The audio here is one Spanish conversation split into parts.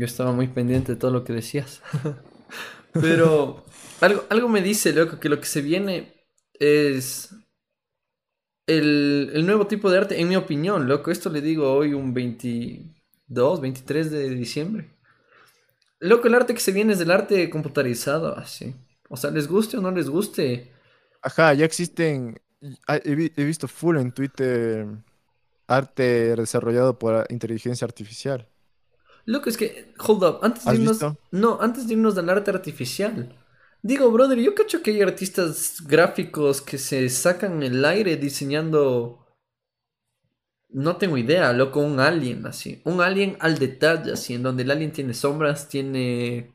Yo estaba muy pendiente de todo lo que decías. Pero algo, algo me dice, loco, que lo que se viene es el, el, nuevo tipo de arte, en mi opinión, loco. Esto le digo hoy un 22, 23 de diciembre. Loco, el arte que se viene es del arte computarizado, así. O sea, les guste o no les guste. Ajá, ya existen. He, he visto full en Twitter arte desarrollado por inteligencia artificial. Loco, es que, hold up, antes de irnos. No, antes de irnos del arte artificial. Digo, brother, yo cacho que hay artistas gráficos que se sacan el aire diseñando. No tengo idea, loco, un alien así. Un alien al detalle, así, en donde el alien tiene sombras, tiene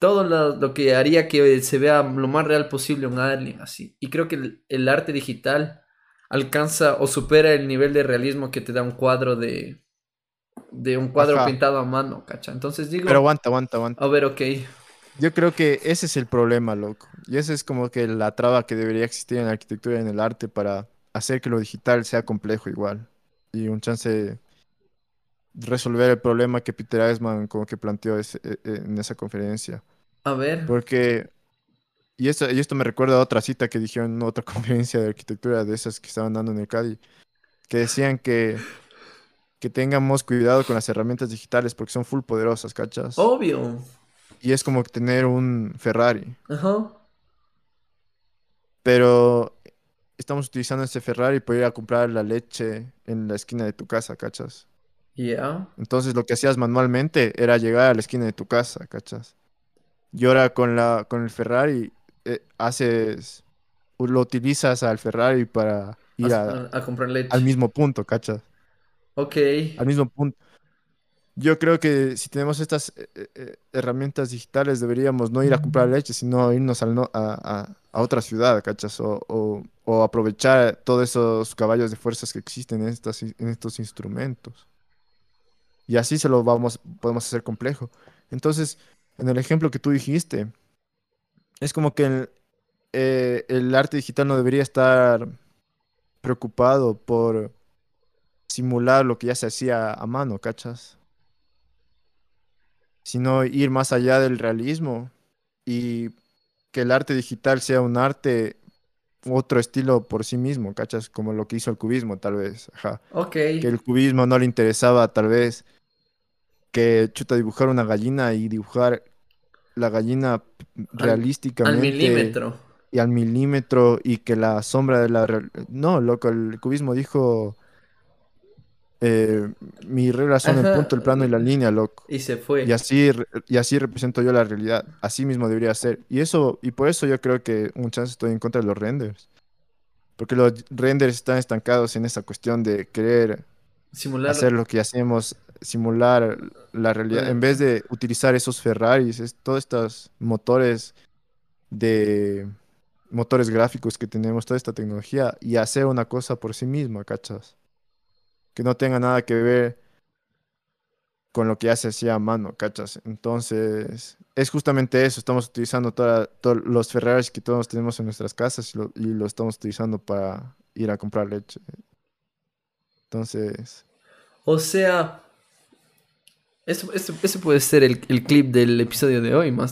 todo lo, que haría que se vea lo más real posible un alien así. Y creo que el, arte digital alcanza o supera el nivel de realismo que te da un cuadro de. De un cuadro pintado a mano, cacha. Entonces digo. Pero aguanta, aguanta, aguanta. A ver, ok. Yo creo que ese es el problema, loco. Y esa es como que la traba que debería existir en la arquitectura y en el arte para hacer que lo digital sea complejo igual. Y un chance de resolver el problema que Peter Eisman como que planteó e, e, en esa conferencia. A ver. Porque, y esto, y esto me recuerda a otra cita que dijeron en otra conferencia de arquitectura de esas que estaban dando en el CADI, que decían que, que tengamos cuidado con las herramientas digitales porque son full poderosas, ¿cachas? Obvio. Y es como tener un Ferrari. Ajá. Pero estamos utilizando ese Ferrari para ir a comprar la leche en la esquina de tu casa, ¿cachas? Ya. Entonces lo que hacías manualmente era llegar a la esquina de tu casa, ¿cachas? Y ahora con, la, con el Ferrari eh, haces, lo utilizas al Ferrari para ir a, a, comprar leche. al mismo punto, ¿cachas? Ok. Al mismo punto. Yo creo que si tenemos estas eh, eh, herramientas digitales deberíamos no ir a comprar leche, sino irnos al a, otra ciudad, ¿cachas? O, o, aprovechar todos esos caballos de fuerzas que existen en, estas, en estos instrumentos. Y así se lo vamos, podemos hacer complejo. Entonces, en el ejemplo que tú dijiste, es como que el, eh, el arte digital no debería estar preocupado por simular lo que ya se hacía a mano, ¿cachas? Sino ir más allá del realismo y que el arte digital sea un arte, otro estilo por sí mismo, ¿cachas? Como lo que hizo el cubismo, tal vez. Ajá. Ok. Que el cubismo no le interesaba, tal vez, que chuta dibujar una gallina y dibujar la gallina realísticamente. Al milímetro. Y al milímetro y que la sombra de la... No, loco, el cubismo dijo... Eh, mi regla son el punto, el plano y la línea, loco. Y se fue. Y así, y así represento yo la realidad. Así mismo debería ser. Y eso, y por eso yo creo que un chance estoy en contra de los renders. Porque los renders están estancados en esa cuestión de querer Simular. hacer lo que hacemos simular la realidad, en vez de utilizar esos Ferraris, es, todos estos motores de motores gráficos que tenemos, toda esta tecnología, y hacer una cosa por sí misma, ¿cachas? Que no tenga nada que ver con lo que ya se hacía a mano, ¿cachas? Entonces, es justamente eso, estamos utilizando todos los Ferraris que todos tenemos en nuestras casas y lo, estamos utilizando para ir a comprar leche. Entonces... O sea, eso, puede ser el, el clip del episodio de hoy, más